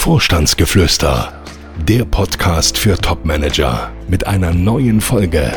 Vorstandsgeflüster, der Podcast für Topmanager mit einer neuen Folge.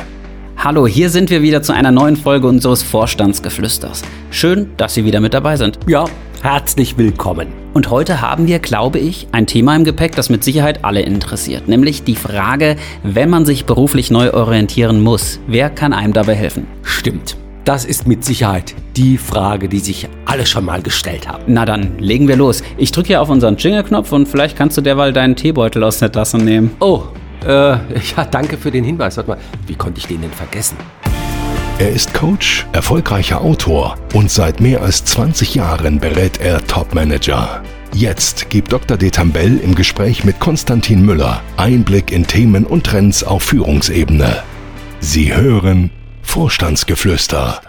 Hallo, hier sind wir wieder zu einer neuen Folge unseres Vorstandsgeflüsters. Schön, dass Sie wieder mit dabei sind. Ja, herzlich willkommen. Und heute haben wir, glaube ich, ein Thema im Gepäck, das mit Sicherheit alle interessiert, nämlich die Frage, wenn man sich beruflich neu orientieren muss, wer kann einem dabei helfen? Stimmt. Das ist mit Sicherheit die Frage, die sich alle schon mal gestellt haben. Na dann, legen wir los. Ich drücke hier auf unseren Jingle-Knopf und vielleicht kannst du derweil deinen Teebeutel aus der Tasse nehmen. Oh, äh, ja, danke für den Hinweis. Warte mal, wie konnte ich den denn vergessen? Er ist Coach, erfolgreicher Autor und seit mehr als 20 Jahren berät er Topmanager. Jetzt gibt Dr. Detambell im Gespräch mit Konstantin Müller Einblick in Themen und Trends auf Führungsebene. Sie hören Vorstandsgeflüster.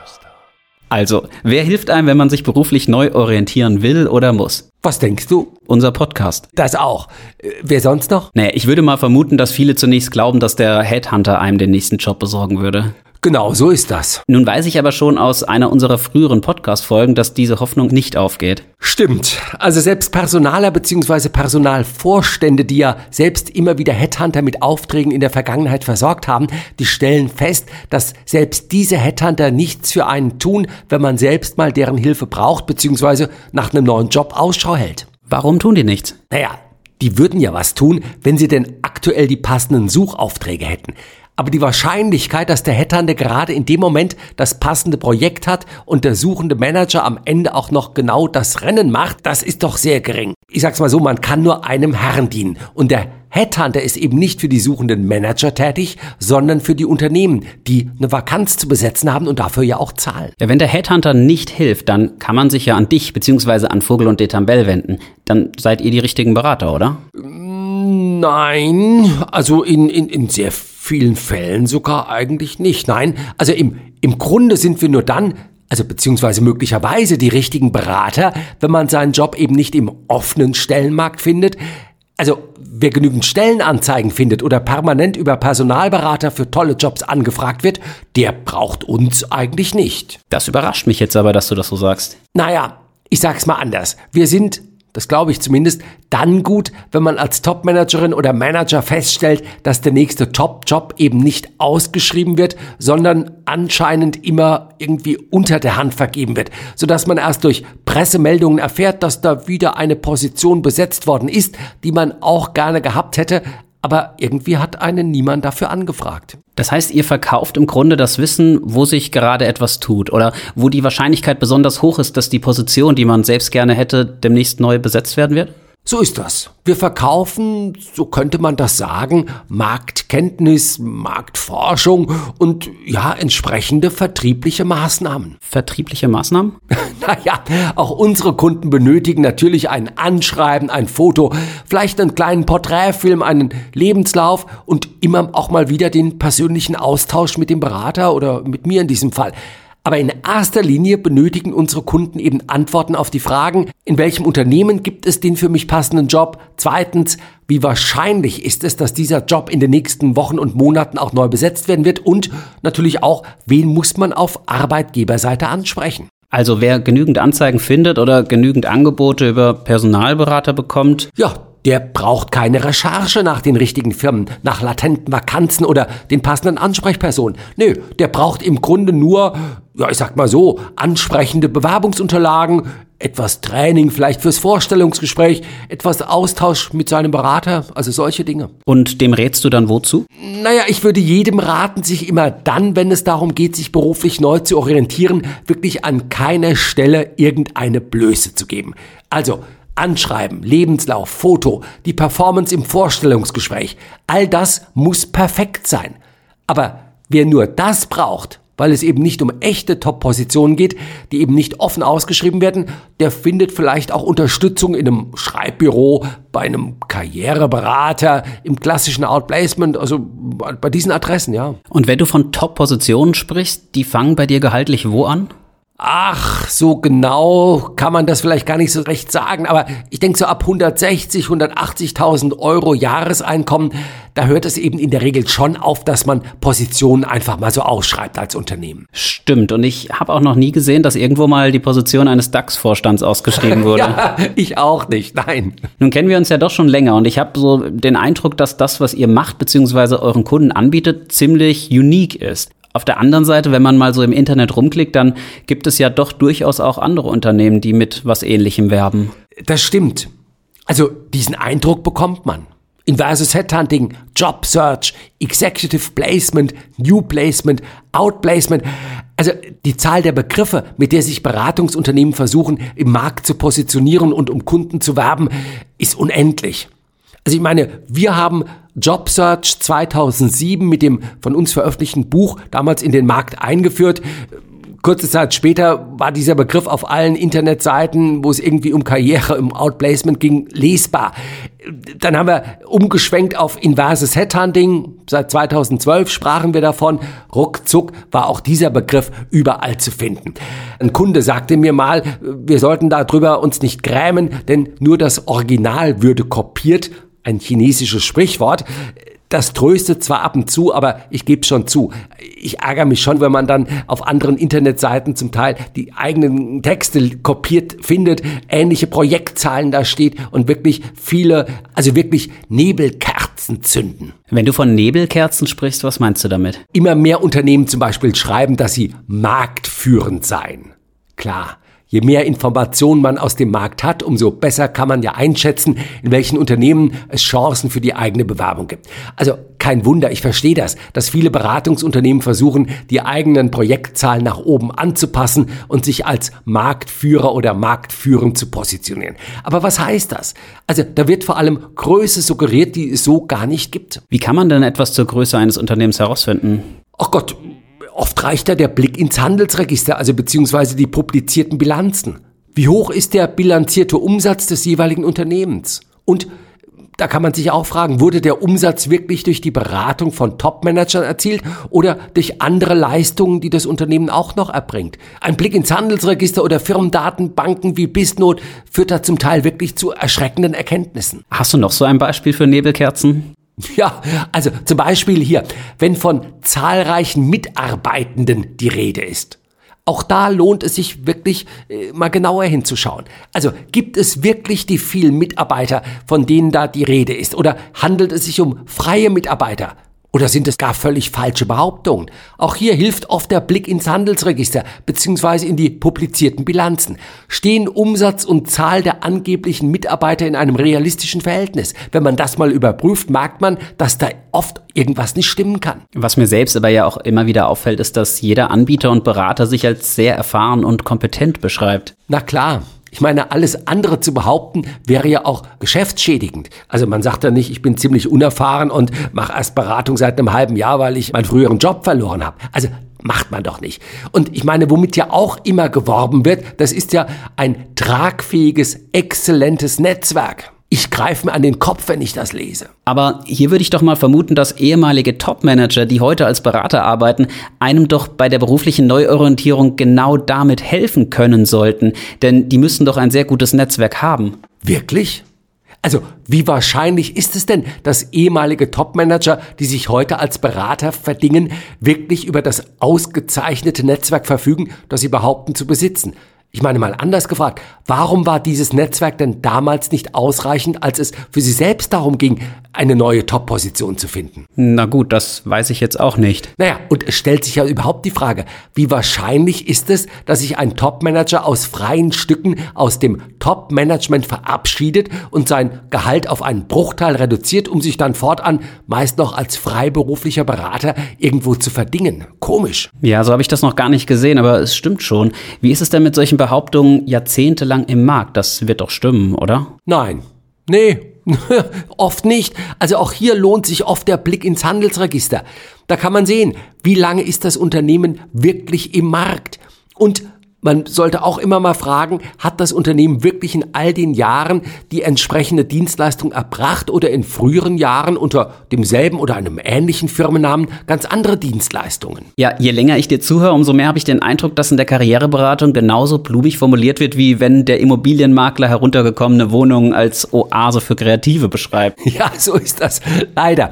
Also, wer hilft einem, wenn man sich beruflich neu orientieren will oder muss? Was denkst du? Unser Podcast. Das auch. Äh, wer sonst noch? Naja, ich würde mal vermuten, dass viele zunächst glauben, dass der Headhunter einem den nächsten Job besorgen würde. Genau, so ist das. Nun weiß ich aber schon aus einer unserer früheren Podcast-Folgen, dass diese Hoffnung nicht aufgeht. Stimmt. Also selbst Personaler bzw. Personalvorstände, die ja selbst immer wieder Headhunter mit Aufträgen in der Vergangenheit versorgt haben, die stellen fest, dass selbst diese Headhunter nichts für einen tun, wenn man selbst mal deren Hilfe braucht bzw. nach einem neuen Job Ausschau hält. Warum tun die nichts? Naja, die würden ja was tun, wenn sie denn aktuell die passenden Suchaufträge hätten. Aber die Wahrscheinlichkeit, dass der Headhunter gerade in dem Moment das passende Projekt hat und der suchende Manager am Ende auch noch genau das Rennen macht, das ist doch sehr gering. Ich sag's mal so, man kann nur einem Herrn dienen. Und der Headhunter ist eben nicht für die suchenden Manager tätig, sondern für die Unternehmen, die eine Vakanz zu besetzen haben und dafür ja auch zahlen. Ja, wenn der Headhunter nicht hilft, dann kann man sich ja an dich bzw. an Vogel und Detambell wenden. Dann seid ihr die richtigen Berater, oder? Nein, also in, in, in sehr vielen Fällen sogar eigentlich nicht. Nein, also im, im Grunde sind wir nur dann, also beziehungsweise möglicherweise die richtigen Berater, wenn man seinen Job eben nicht im offenen Stellenmarkt findet. Also wer genügend Stellenanzeigen findet oder permanent über Personalberater für tolle Jobs angefragt wird, der braucht uns eigentlich nicht. Das überrascht mich jetzt aber, dass du das so sagst. Naja, ich sag's mal anders. Wir sind das glaube ich zumindest, dann gut, wenn man als Topmanagerin oder Manager feststellt, dass der nächste Top-Job eben nicht ausgeschrieben wird, sondern anscheinend immer irgendwie unter der Hand vergeben wird, sodass man erst durch Pressemeldungen erfährt, dass da wieder eine Position besetzt worden ist, die man auch gerne gehabt hätte, aber irgendwie hat einen niemand dafür angefragt. Das heißt, ihr verkauft im Grunde das Wissen, wo sich gerade etwas tut oder wo die Wahrscheinlichkeit besonders hoch ist, dass die Position, die man selbst gerne hätte, demnächst neu besetzt werden wird? So ist das. Wir verkaufen, so könnte man das sagen, Marktkenntnis, Marktforschung und ja, entsprechende vertriebliche Maßnahmen. Vertriebliche Maßnahmen? naja, auch unsere Kunden benötigen natürlich ein Anschreiben, ein Foto, vielleicht einen kleinen Porträtfilm, einen Lebenslauf und immer auch mal wieder den persönlichen Austausch mit dem Berater oder mit mir in diesem Fall. Aber in erster Linie benötigen unsere Kunden eben Antworten auf die Fragen, in welchem Unternehmen gibt es den für mich passenden Job? Zweitens, wie wahrscheinlich ist es, dass dieser Job in den nächsten Wochen und Monaten auch neu besetzt werden wird? Und natürlich auch, wen muss man auf Arbeitgeberseite ansprechen? Also wer genügend Anzeigen findet oder genügend Angebote über Personalberater bekommt? Ja, der braucht keine Recherche nach den richtigen Firmen, nach latenten Vakanzen oder den passenden Ansprechpersonen. Nö, der braucht im Grunde nur, ja, ich sag mal so, ansprechende Bewerbungsunterlagen, etwas Training vielleicht fürs Vorstellungsgespräch, etwas Austausch mit seinem Berater, also solche Dinge. Und dem rätst du dann wozu? Naja, ich würde jedem raten, sich immer dann, wenn es darum geht, sich beruflich neu zu orientieren, wirklich an keiner Stelle irgendeine Blöße zu geben. Also, Anschreiben, Lebenslauf, Foto, die Performance im Vorstellungsgespräch, all das muss perfekt sein. Aber wer nur das braucht, weil es eben nicht um echte Top-Positionen geht, die eben nicht offen ausgeschrieben werden, der findet vielleicht auch Unterstützung in einem Schreibbüro, bei einem Karriereberater, im klassischen Outplacement, also bei diesen Adressen, ja. Und wenn du von Top-Positionen sprichst, die fangen bei dir gehaltlich wo an? Ach, so genau kann man das vielleicht gar nicht so recht sagen, aber ich denke so ab 160, 180.000 Euro Jahreseinkommen, da hört es eben in der Regel schon auf, dass man Positionen einfach mal so ausschreibt als Unternehmen. Stimmt, und ich habe auch noch nie gesehen, dass irgendwo mal die Position eines DAX-Vorstands ausgeschrieben wurde. ja, ich auch nicht, nein. Nun kennen wir uns ja doch schon länger und ich habe so den Eindruck, dass das, was ihr macht bzw. euren Kunden anbietet, ziemlich unique ist. Auf der anderen Seite, wenn man mal so im Internet rumklickt, dann gibt es ja doch durchaus auch andere Unternehmen, die mit was Ähnlichem werben. Das stimmt. Also diesen Eindruck bekommt man. Inversus Headhunting, Job Search, Executive Placement, New Placement, Outplacement. Also die Zahl der Begriffe, mit der sich Beratungsunternehmen versuchen, im Markt zu positionieren und um Kunden zu werben, ist unendlich. Also ich meine, wir haben JobSearch 2007 mit dem von uns veröffentlichten Buch damals in den Markt eingeführt. Kurze Zeit später war dieser Begriff auf allen Internetseiten, wo es irgendwie um Karriere, um Outplacement ging, lesbar. Dann haben wir umgeschwenkt auf inverses Headhunting. Seit 2012 sprachen wir davon. Ruckzuck war auch dieser Begriff überall zu finden. Ein Kunde sagte mir mal, wir sollten darüber uns nicht grämen, denn nur das Original würde kopiert ein chinesisches Sprichwort. Das tröstet zwar ab und zu, aber ich gebe schon zu. Ich ärgere mich schon, wenn man dann auf anderen Internetseiten zum Teil die eigenen Texte kopiert findet, ähnliche Projektzahlen da steht und wirklich viele, also wirklich Nebelkerzen zünden. Wenn du von Nebelkerzen sprichst, was meinst du damit? Immer mehr Unternehmen zum Beispiel schreiben, dass sie marktführend seien. Klar, Je mehr Informationen man aus dem Markt hat, umso besser kann man ja einschätzen, in welchen Unternehmen es Chancen für die eigene Bewerbung gibt. Also kein Wunder, ich verstehe das, dass viele Beratungsunternehmen versuchen, die eigenen Projektzahlen nach oben anzupassen und sich als Marktführer oder marktführend zu positionieren. Aber was heißt das? Also da wird vor allem Größe suggeriert, die es so gar nicht gibt. Wie kann man denn etwas zur Größe eines Unternehmens herausfinden? Ach Gott, Oft reicht da der Blick ins Handelsregister, also beziehungsweise die publizierten Bilanzen. Wie hoch ist der bilanzierte Umsatz des jeweiligen Unternehmens? Und da kann man sich auch fragen, wurde der Umsatz wirklich durch die Beratung von Topmanagern erzielt oder durch andere Leistungen, die das Unternehmen auch noch erbringt? Ein Blick ins Handelsregister oder Firmendatenbanken wie Bisnot führt da zum Teil wirklich zu erschreckenden Erkenntnissen. Hast du noch so ein Beispiel für Nebelkerzen? Ja, also zum Beispiel hier, wenn von zahlreichen Mitarbeitenden die Rede ist. Auch da lohnt es sich wirklich äh, mal genauer hinzuschauen. Also gibt es wirklich die vielen Mitarbeiter, von denen da die Rede ist? Oder handelt es sich um freie Mitarbeiter? Oder sind es gar völlig falsche Behauptungen? Auch hier hilft oft der Blick ins Handelsregister bzw. in die publizierten Bilanzen. Stehen Umsatz und Zahl der angeblichen Mitarbeiter in einem realistischen Verhältnis? Wenn man das mal überprüft, merkt man, dass da oft irgendwas nicht stimmen kann. Was mir selbst aber ja auch immer wieder auffällt, ist, dass jeder Anbieter und Berater sich als sehr erfahren und kompetent beschreibt. Na klar, ich meine, alles andere zu behaupten, wäre ja auch geschäftsschädigend. Also man sagt ja nicht, ich bin ziemlich unerfahren und mache erst Beratung seit einem halben Jahr, weil ich meinen früheren Job verloren habe. Also macht man doch nicht. Und ich meine, womit ja auch immer geworben wird, das ist ja ein tragfähiges, exzellentes Netzwerk. Ich greife mir an den Kopf, wenn ich das lese. Aber hier würde ich doch mal vermuten, dass ehemalige Top-Manager, die heute als Berater arbeiten, einem doch bei der beruflichen Neuorientierung genau damit helfen können sollten. Denn die müssen doch ein sehr gutes Netzwerk haben. Wirklich? Also, wie wahrscheinlich ist es denn, dass ehemalige Top-Manager, die sich heute als Berater verdingen, wirklich über das ausgezeichnete Netzwerk verfügen, das sie behaupten zu besitzen? Ich meine mal anders gefragt, warum war dieses Netzwerk denn damals nicht ausreichend, als es für Sie selbst darum ging, eine neue Top-Position zu finden? Na gut, das weiß ich jetzt auch nicht. Naja, und es stellt sich ja überhaupt die Frage, wie wahrscheinlich ist es, dass sich ein Top-Manager aus freien Stücken aus dem Top-Management verabschiedet und sein Gehalt auf einen Bruchteil reduziert, um sich dann fortan meist noch als freiberuflicher Berater irgendwo zu verdingen? Komisch. Ja, so habe ich das noch gar nicht gesehen, aber es stimmt schon. Wie ist es denn mit solchen Behauptungen jahrzehntelang im Markt. Das wird doch stimmen, oder? Nein. Nee, oft nicht. Also auch hier lohnt sich oft der Blick ins Handelsregister. Da kann man sehen, wie lange ist das Unternehmen wirklich im Markt. Und Man sollte auch immer mal fragen, hat das Unternehmen wirklich in all den Jahren die entsprechende Dienstleistung erbracht oder in früheren Jahren unter demselben oder einem ähnlichen Firmennamen ganz andere Dienstleistungen? Ja, je länger ich dir zuhöre, umso mehr habe ich den Eindruck, dass in der Karriereberatung genauso blumig formuliert wird, wie wenn der Immobilienmakler heruntergekommene Wohnungen als Oase für Kreative beschreibt. Ja, so ist das. Leider.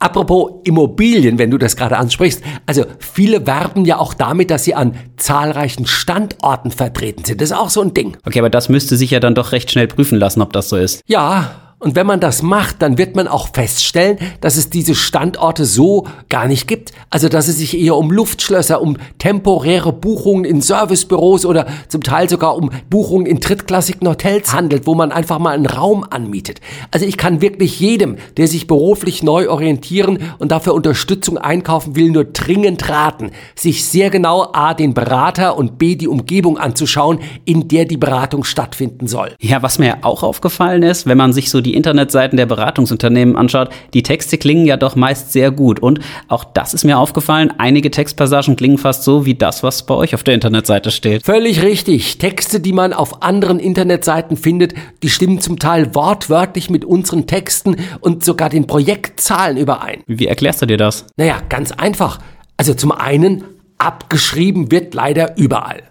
Apropos Immobilien, wenn du das gerade ansprichst. Also viele werben ja auch damit, dass sie an zahlreichen Standorten vertreten sind. Das ist auch so ein Ding. Okay, aber das müsste sich ja dann doch recht schnell prüfen lassen, ob das so ist. Ja, und wenn man das macht, dann wird man auch feststellen, dass es diese Standorte so gar nicht gibt. Also, dass es sich eher um Luftschlösser, um temporäre Buchungen in Servicebüros oder zum Teil sogar um Buchungen in drittklassigen Hotels handelt, wo man einfach mal einen Raum anmietet. Also, ich kann wirklich jedem, der sich beruflich neu orientieren und dafür Unterstützung einkaufen will, nur dringend raten, sich sehr genau A, den Berater und B, die Umgebung anzuschauen, in der die Beratung stattfinden soll. Ja, was mir auch aufgefallen ist, wenn man sich so die die Internetseiten der Beratungsunternehmen anschaut, die Texte klingen ja doch meist sehr gut. Und auch das ist mir aufgefallen, einige Textpassagen klingen fast so wie das, was bei euch auf der Internetseite steht. Völlig richtig. Texte, die man auf anderen Internetseiten findet, die stimmen zum Teil wortwörtlich mit unseren Texten und sogar den Projektzahlen überein. Wie erklärst du dir das? Naja, ganz einfach. Also zum einen, abgeschrieben wird leider überall.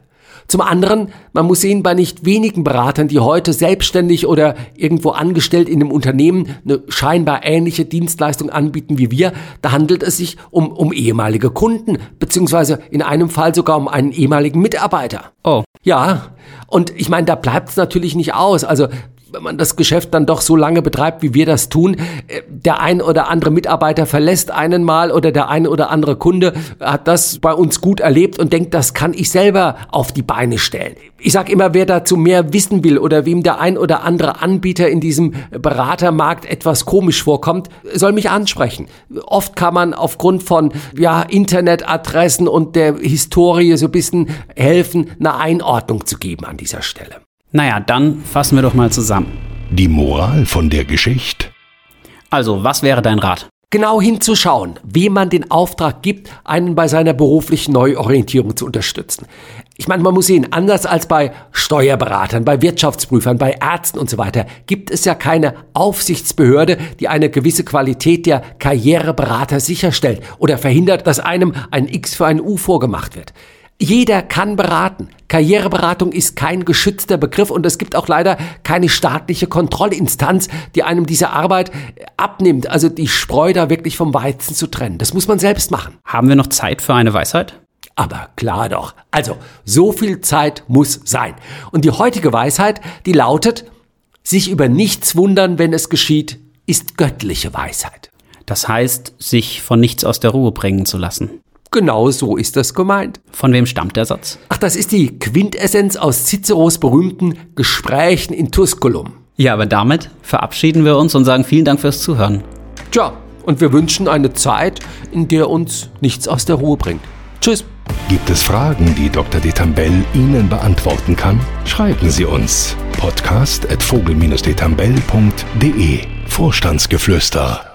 Zum anderen, man muss sehen, bei nicht wenigen Beratern, die heute selbstständig oder irgendwo angestellt in einem Unternehmen eine scheinbar ähnliche Dienstleistung anbieten wie wir, da handelt es sich um, um ehemalige Kunden, beziehungsweise in einem Fall sogar um einen ehemaligen Mitarbeiter. Oh. Ja, und ich meine, da bleibt es natürlich nicht aus. Also wenn man das Geschäft dann doch so lange betreibt, wie wir das tun, äh, der ein oder andere Mitarbeiter verlässt einen mal oder der ein oder andere Kunde hat das bei uns gut erlebt und denkt, das kann ich selber auf die Beine stellen. Ich sage immer, wer dazu mehr wissen will oder wem der ein oder andere Anbieter in diesem Beratermarkt etwas komisch vorkommt, soll mich ansprechen. Oft kann man aufgrund von ja, Internetadressen und der Historie so ein bisschen helfen, eine Einordnung zu geben an dieser Stelle. Naja, dann fassen wir doch mal zusammen. Die Moral von der Geschichte? Also, was wäre dein Rat? Genau hinzuschauen, wem man den Auftrag gibt, einen bei seiner beruflichen Neuorientierung zu unterstützen. Ich meine, man muss sehen, anders als bei Steuerberatern, bei Wirtschaftsprüfern, bei Ärzten und so weiter, gibt es ja keine Aufsichtsbehörde, die eine gewisse Qualität der Karriereberater sicherstellt oder verhindert, dass einem ein X für ein U vorgemacht wird. Jeder kann beraten. Karriereberatung ist kein geschützter Begriff und es gibt auch leider keine staatliche Kontrollinstanz, die einem diese Arbeit abnimmt, also die Spreu da wirklich vom Weizen zu trennen. Das muss man selbst machen. Haben wir noch Zeit für eine Weisheit? Aber klar doch. Also, so viel Zeit muss sein. Und die heutige Weisheit, die lautet, sich über nichts wundern, wenn es geschieht, ist göttliche Weisheit. Das heißt, sich von nichts aus der Ruhe bringen zu lassen. Genau so ist das gemeint. Von wem stammt der Satz? Ach, das ist die Quintessenz aus Ciceros berühmten Gesprächen in Tusculum. Ja, aber damit verabschieden wir uns und sagen vielen Dank fürs Zuhören. Tja, und wir wünschen eine Zeit, in der uns nichts aus der Ruhe bringt. Tschüss. Gibt es Fragen, die Dr. Detambell Ihnen beantworten kann? Schreiben Sie uns. Podcast at vogel-detambell.de Vorstandsgeflüster